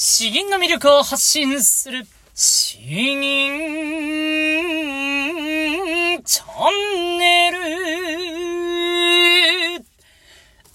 詩吟の魅力を発信する、詩吟チャンネル。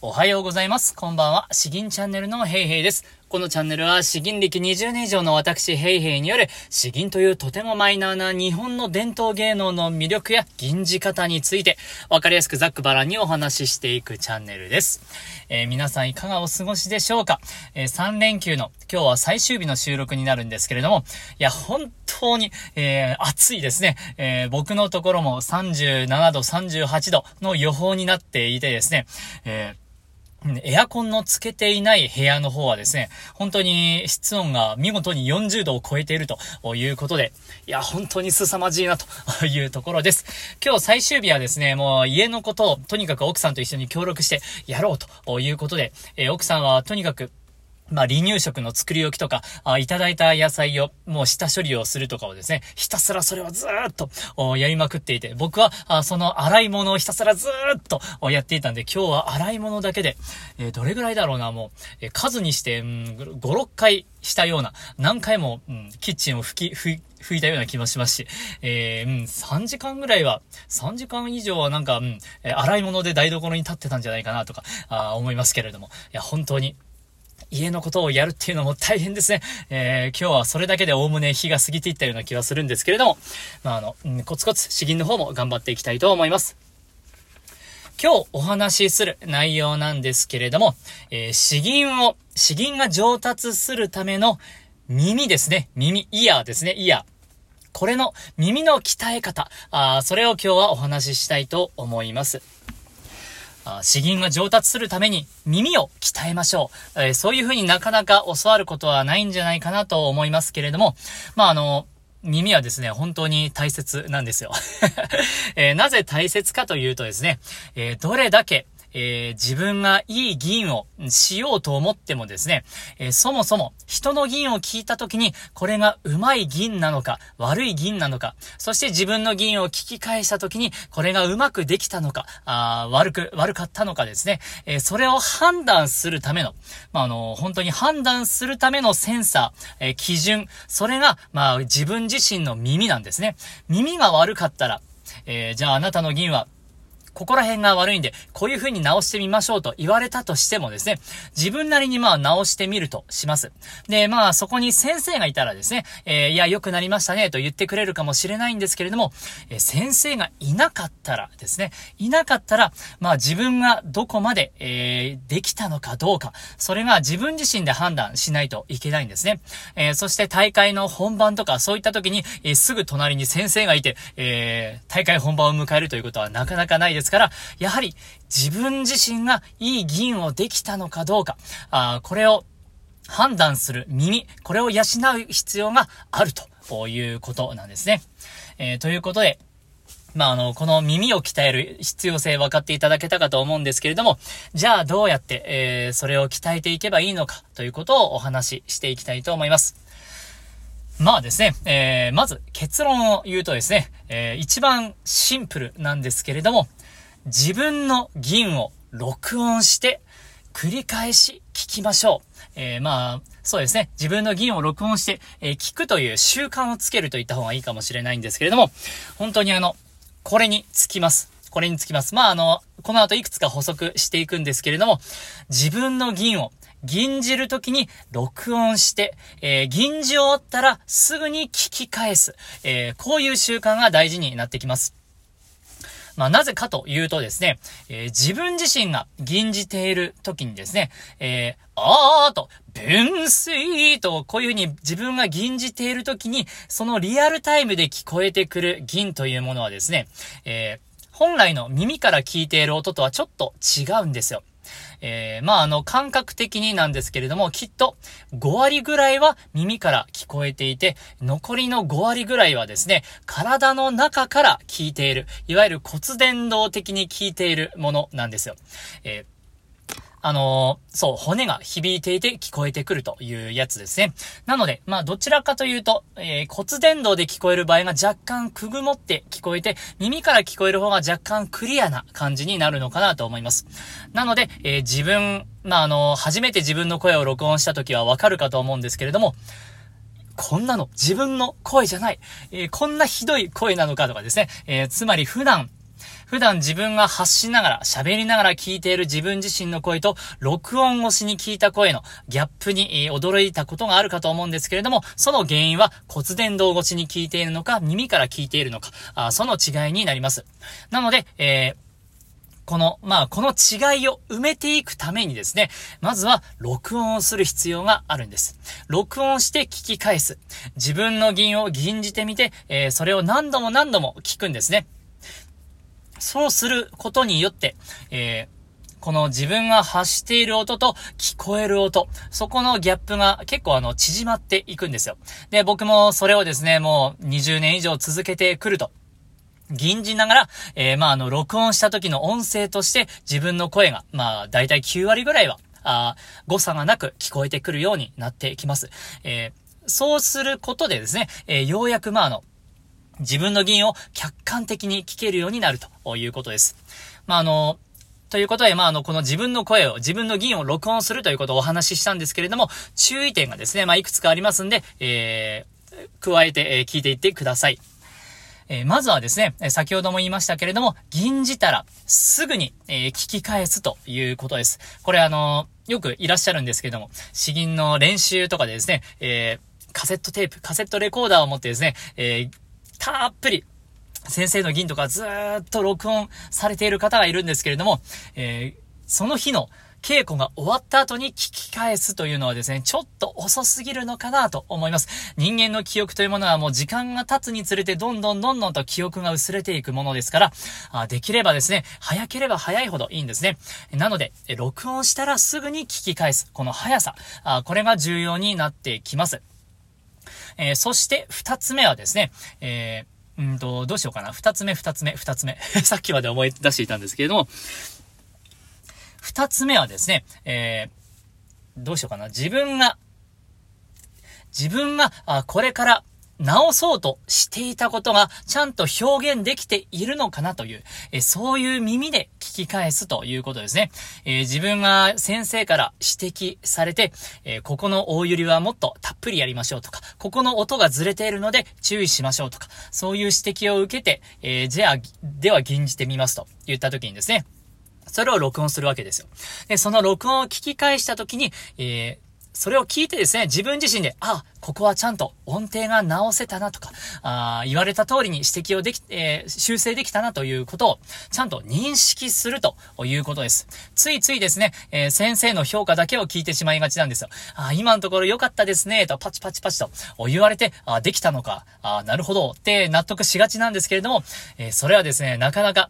おはようございます。こんばんは。詩吟チャンネルのヘイヘイです。このチャンネルは詩吟歴20年以上の私、ヘイヘイによる詩吟というとてもマイナーな日本の伝統芸能の魅力や吟じ方についてわかりやすくざっくばらんにお話ししていくチャンネルです。えー、皆さんいかがお過ごしでしょうか、えー、3連休の今日は最終日の収録になるんですけれども、いや、本当に、えー、暑いですね。え、僕のところも37度、38度の予報になっていてですね、えーエアコンのつけていない部屋の方はですね、本当に室温が見事に40度を超えているということで、いや、本当に凄まじいなというところです。今日最終日はですね、もう家のことをとにかく奥さんと一緒に協力してやろうということで、え奥さんはとにかくまあ、離乳食の作り置きとか、あいただいた野菜を、もう下処理をするとかをですね、ひたすらそれをずーっと、やりまくっていて、僕は、あその洗い物をひたすらずーっと、やっていたんで、今日は洗い物だけで、えー、どれぐらいだろうな、もう、えー、数にして、うん、5、6回したような、何回も、うん、キッチンを拭き、拭拭いたような気もしますし、えー、うん、3時間ぐらいは、3時間以上はなんか、うん、え洗い物で台所に立ってたんじゃないかなとか、あ思いますけれども、いや、本当に、家のことをやるっていうのも大変ですね。えー、今日はそれだけでおおむね日が過ぎていったような気はするんですけれども、まあ、あの、コツコツ詩吟の方も頑張っていきたいと思います。今日お話しする内容なんですけれども、えー、詩吟を、詩吟が上達するための耳ですね。耳、イヤーですね、イヤー。これの耳の鍛え方、あそれを今日はお話ししたいと思います。詩吟が上達するために耳を鍛えましょう。えー、そういうふうになかなか教わることはないんじゃないかなと思いますけれども、まあ、あの、耳はですね、本当に大切なんですよ。えー、なぜ大切かというとですね、えー、どれだけえー、自分がいい議員をしようと思ってもですね、えー、そもそも人の議員を聞いたときに、これがうまい議員なのか、悪い議員なのか、そして自分の議員を聞き返したときに、これがうまくできたのか、あ悪く、悪かったのかですね、えー、それを判断するための、まあ、あの、本当に判断するためのセンサー、え基準、それが、まあ、自分自身の耳なんですね。耳が悪かったら、えじゃああなたの議員はここら辺が悪いんで、こういう風に直してみましょうと言われたとしてもですね、自分なりにまあ直してみるとします。で、まあそこに先生がいたらですね、えー、いや、良くなりましたねと言ってくれるかもしれないんですけれども、えー、先生がいなかったらですね、いなかったら、まあ自分がどこまで、えー、できたのかどうか、それが自分自身で判断しないといけないんですね。えー、そして大会の本番とかそういった時に、えー、すぐ隣に先生がいて、えー、大会本番を迎えるということはなかなかないですですから、やはり自分自身がいい議員をできたのかどうか、あこれを判断する耳、これを養う必要があるということなんですね。えー、ということで、まあ、あの、この耳を鍛える必要性分かっていただけたかと思うんですけれども、じゃあどうやって、えー、それを鍛えていけばいいのかということをお話ししていきたいと思います。まあですね、えー、まず結論を言うとですね、えー、一番シンプルなんですけれども、自分の銀を録音して繰り返し聞きましょう。えー、まあ、そうですね。自分の銀を録音して、えー、聞くという習慣をつけると言った方がいいかもしれないんですけれども、本当にあの、これにつきます。これにつきます。まあ、あの、この後いくつか補足していくんですけれども、自分の銀を銀じるときに録音して、えー、銀じ終わったらすぐに聞き返す。えー、こういう習慣が大事になってきます。まあ、なぜかというとですね、えー、自分自身が吟じている時にですね、えー、あーと、分水と、こういうふうに自分が吟じている時に、そのリアルタイムで聞こえてくる銀というものはですね、えー、本来の耳から聞いている音とはちょっと違うんですよ。えー、まあ、あの、感覚的になんですけれども、きっと5割ぐらいは耳から聞こえていて、残りの5割ぐらいはですね、体の中から聞いている、いわゆる骨伝導的に聞いているものなんですよ。えーあのー、そう、骨が響いていて聞こえてくるというやつですね。なので、まあ、どちらかというと、えー、骨伝導で聞こえる場合が若干くぐもって聞こえて、耳から聞こえる方が若干クリアな感じになるのかなと思います。なので、えー、自分、まあ、あの初めて自分の声を録音した時はわかるかと思うんですけれども、こんなの自分の声じゃない、えー、こんなひどい声なのかとかですね、えー、つまり普段普段自分が発しながら、喋りながら聞いている自分自身の声と、録音越しに聞いた声のギャップに、驚いたことがあるかと思うんですけれども、その原因は骨伝導越しに聞いているのか、耳から聞いているのか、あその違いになります。なので、えーこの、まあ、この違いを埋めていくためにですね、まずは録音をする必要があるんです。録音して聞き返す。自分の銀を吟じてみて、えー、それを何度も何度も聞くんですね。そうすることによって、えー、この自分が発している音と聞こえる音、そこのギャップが結構あの縮まっていくんですよ。で、僕もそれをですね、もう20年以上続けてくると。銀じながら、えー、まあ、あの、録音した時の音声として自分の声が、まあ、だいたい9割ぐらいは、あ誤差がなく聞こえてくるようになってきます。えー、そうすることでですね、えー、ようやく、まあ、あの、自分の銀を客観的に聞けるようになるということです。まあ、あの、ということで、まあ、あの、この自分の声を、自分の銀を録音するということをお話ししたんですけれども、注意点がですね、まあ、いくつかありますんで、えー、加えて、えー、聞いていってください。えー、まずはですね、先ほども言いましたけれども、銀じたら、すぐに、えー、聞き返すということです。これあのよくいらっしゃるんですけども、詩吟の練習とかでですね、えー、カセットテープ、カセットレコーダーを持ってですね、えー、たっぷり、先生の銀とかずーっと録音されている方がいるんですけれども、えー、その日の稽古が終わった後に聞き返すというのはですね、ちょっと遅すぎるのかなと思います。人間の記憶というものはもう時間が経つにつれてどんどんどんどんと記憶が薄れていくものですから、あできればですね、早ければ早いほどいいんですね。なので、録音したらすぐに聞き返す。この速さ、あこれが重要になってきます。えー、そして二つ目はですね、えー、んと、どうしようかな。二つ目、二つ目、二つ目。さっきまで思い出していたんですけれども、二つ目はですね、えー、どうしようかな。自分が、自分が、あ、これから直そうとしていたことがちゃんと表現できているのかなという、えそういう耳で聞き返すということですね。え、自分が先生から指摘されて、え、ここの大揺りはもっとたっぷりやりましょうとか、ここの音がずれているので注意しましょうとか、そういう指摘を受けて、え、じゃあ、では吟じてみますと言った時にですね、それを録音するわけですよ。で、その録音を聞き返したときに、えー、それを聞いてですね、自分自身で、あ、ここはちゃんと音程が直せたなとか、あ言われた通りに指摘をでき、えー、修正できたなということを、ちゃんと認識するということです。ついついですね、えー、先生の評価だけを聞いてしまいがちなんですよ。あ今のところ良かったですね、とパチパチパチと言われて、あできたのか、あなるほど、って納得しがちなんですけれども、えー、それはですね、なかなか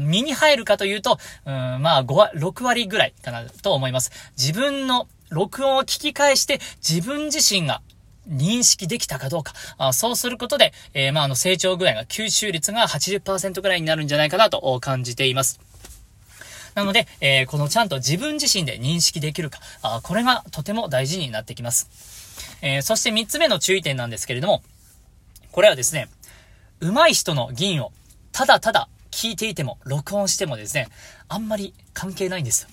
身に入るかというと、うん、まあ、5割、6割ぐらいかなと思います。自分の録音を聞き返して自分自身が認識できたかどうか。あそうすることで、えー、まあ、あの、成長具合が、吸収率が80%ぐらいになるんじゃないかなと感じています。なので、えー、このちゃんと自分自身で認識できるか。あこれがとても大事になってきます。えー、そして3つ目の注意点なんですけれども、これはですね、上手い人の銀をただただ聞いていても、録音してもですね、あんまり関係ないんですよ。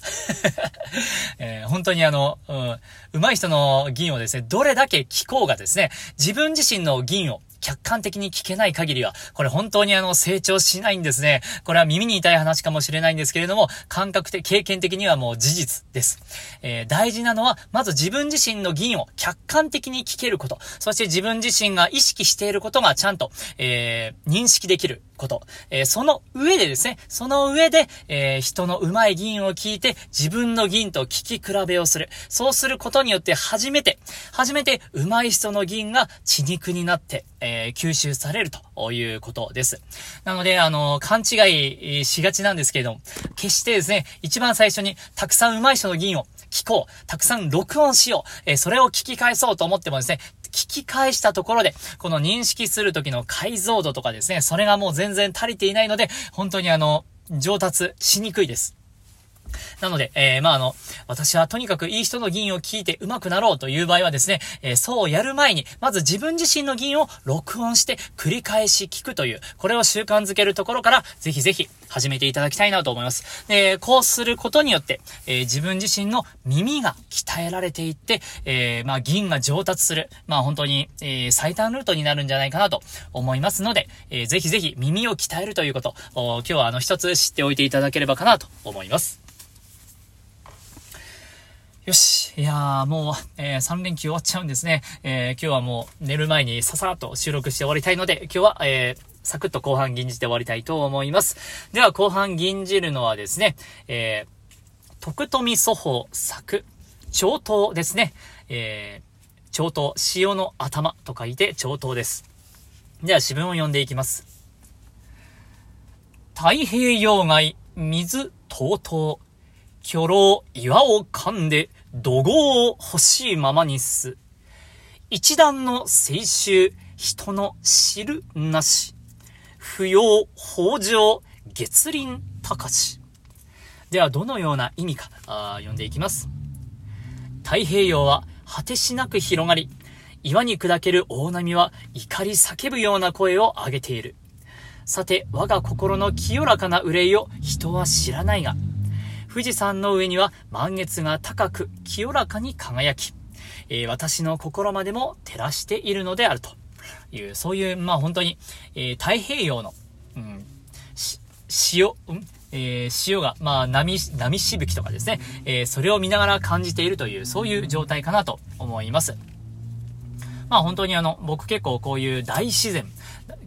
えー、本当にあの、うん、上手い人の銀をですね、どれだけ聞こうがですね、自分自身の銀を客観的に聞けない限りは、これ本当にあの、成長しないんですね。これは耳に痛い話かもしれないんですけれども、感覚的、経験的にはもう事実です。えー、大事なのは、まず自分自身の銀を客観的に聞けること、そして自分自身が意識していることがちゃんと、えー、認識できること。えー、その上でですね、その上で、えー、人の上手い銀を聞いて、自分の銀と聞き比べをする。そうすることによって初めて、初めて上手い人の銀が血肉になって、え、吸収されるということです。なので、あの、勘違いしがちなんですけれども、決してですね、一番最初にたくさん上手い人の銀を聞こう、たくさん録音しよう、えー、それを聞き返そうと思ってもですね、聞き返したところで、この認識する時の解像度とかですね、それがもう全然足りていないので、本当にあの、上達しにくいです。なので、えー、まあ、あの、私はとにかくいい人の銀を聞いて上手くなろうという場合はですね、えー、そうやる前に、まず自分自身の銀を録音して繰り返し聞くという、これを習慣づけるところから、ぜひぜひ始めていただきたいなと思います。で、こうすることによって、えー、自分自身の耳が鍛えられていって、えー、まあ、銀が上達する、まあ、本当に、えー、最短ルートになるんじゃないかなと思いますので、えー、ぜひぜひ耳を鍛えるということ、今日はあの一つ知っておいていただければかなと思います。よし。いやー、もう、えー、3連休終わっちゃうんですね。えー、今日はもう寝る前にささっと収録して終わりたいので、今日は、えー、サクッと後半銀じて終わりたいと思います。では、後半銀じるのはですね、えー、徳富祖法作、長刀ですね。えー、長刀、潮の頭と書いて長刀です。では、詩文を読んでいきます。太平洋外、水、とうとう。巨老岩を噛んで怒号を欲しいままにす。一段の青春、人の知るなし。不要、法上、月輪高し。では、どのような意味か、あ読んでいきます。太平洋は果てしなく広がり、岩に砕ける大波は怒り叫ぶような声を上げている。さて、我が心の清らかな憂いを人は知らないが、富士山の上には満月が高く清らかに輝き、えー、私の心までも照らしているのであるという、そういう、まあ本当に、えー、太平洋の、うん、潮、うんえー、潮が、まあ、波、波しぶきとかですね、えー、それを見ながら感じているという、そういう状態かなと思います。まあ本当にあの、僕結構こういう大自然、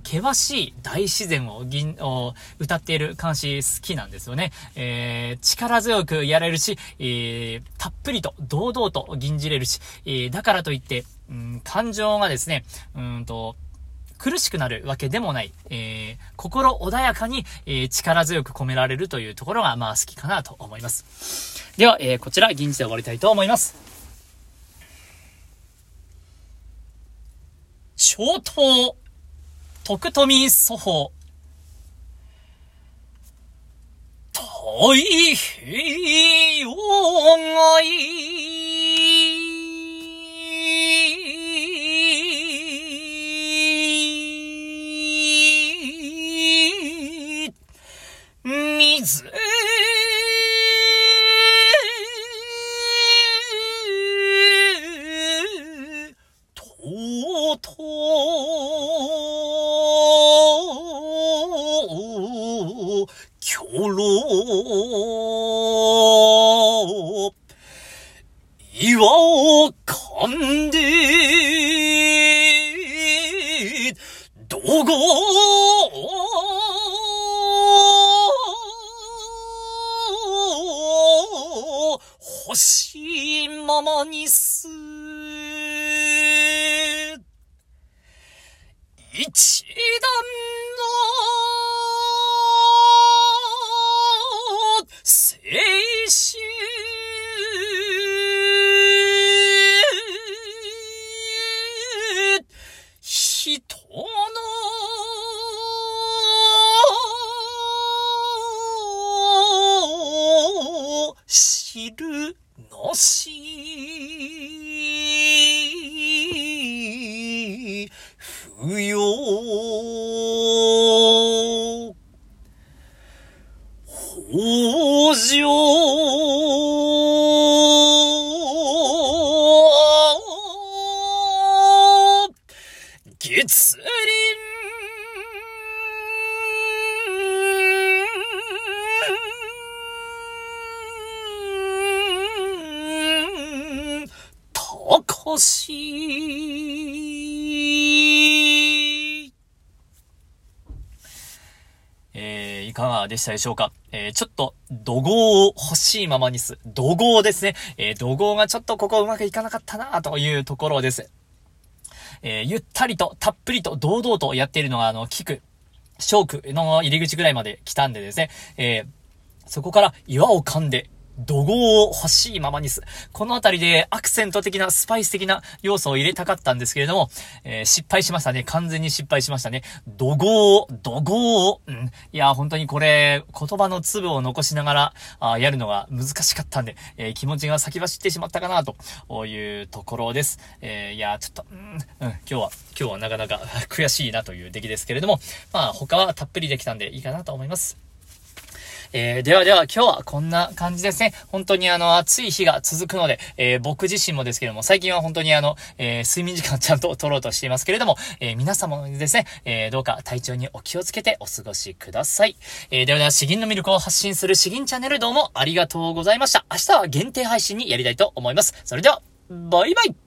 険しい大自然を銀を歌っている監視好きなんですよね。えー、力強くやれるし、えー、たっぷりと堂々と吟じれるし、えー、だからといって、うん、感情がですね、うんと、苦しくなるわけでもない、えー、心穏やかに、えー、力強く込められるというところが、まあ好きかなと思います。では、えー、こちら、銀じで終わりたいと思います。小刀徳富祖法。大平洋外岩しいままにす。しい。えー、いかがでしたでしょうか？えー、ちょっと、怒号を欲しいままにす。怒号ですね。えー、怒号がちょっとここうまくいかなかったなというところです。えー、ゆったりと、たっぷりと、堂々とやっているのが、あの、聞く、ショークの入り口ぐらいまで来たんでですね、えー、そこから岩を噛んで、怒号を欲しいままにす。このあたりでアクセント的な、スパイス的な要素を入れたかったんですけれども、えー、失敗しましたね。完全に失敗しましたね。怒号、怒号、うん。いや、本当にこれ、言葉の粒を残しながら、あやるのが難しかったんで、えー、気持ちが先走ってしまったかな、というところです。えー、いや、ちょっと、うん、うん、今日は、今日はなかなか 悔しいなという出来ですけれども、まあ、他はたっぷりできたんでいいかなと思います。えー、ではでは今日はこんな感じですね。本当にあの暑い日が続くので、えー、僕自身もですけども、最近は本当にあの、えー、睡眠時間ちゃんと取ろうとしていますけれども、え皆様もですね、えどうか体調にお気をつけてお過ごしください。えではでは、詩吟の魅力を発信する詩吟チャンネルどうもありがとうございました。明日は限定配信にやりたいと思います。それでは、バイバイ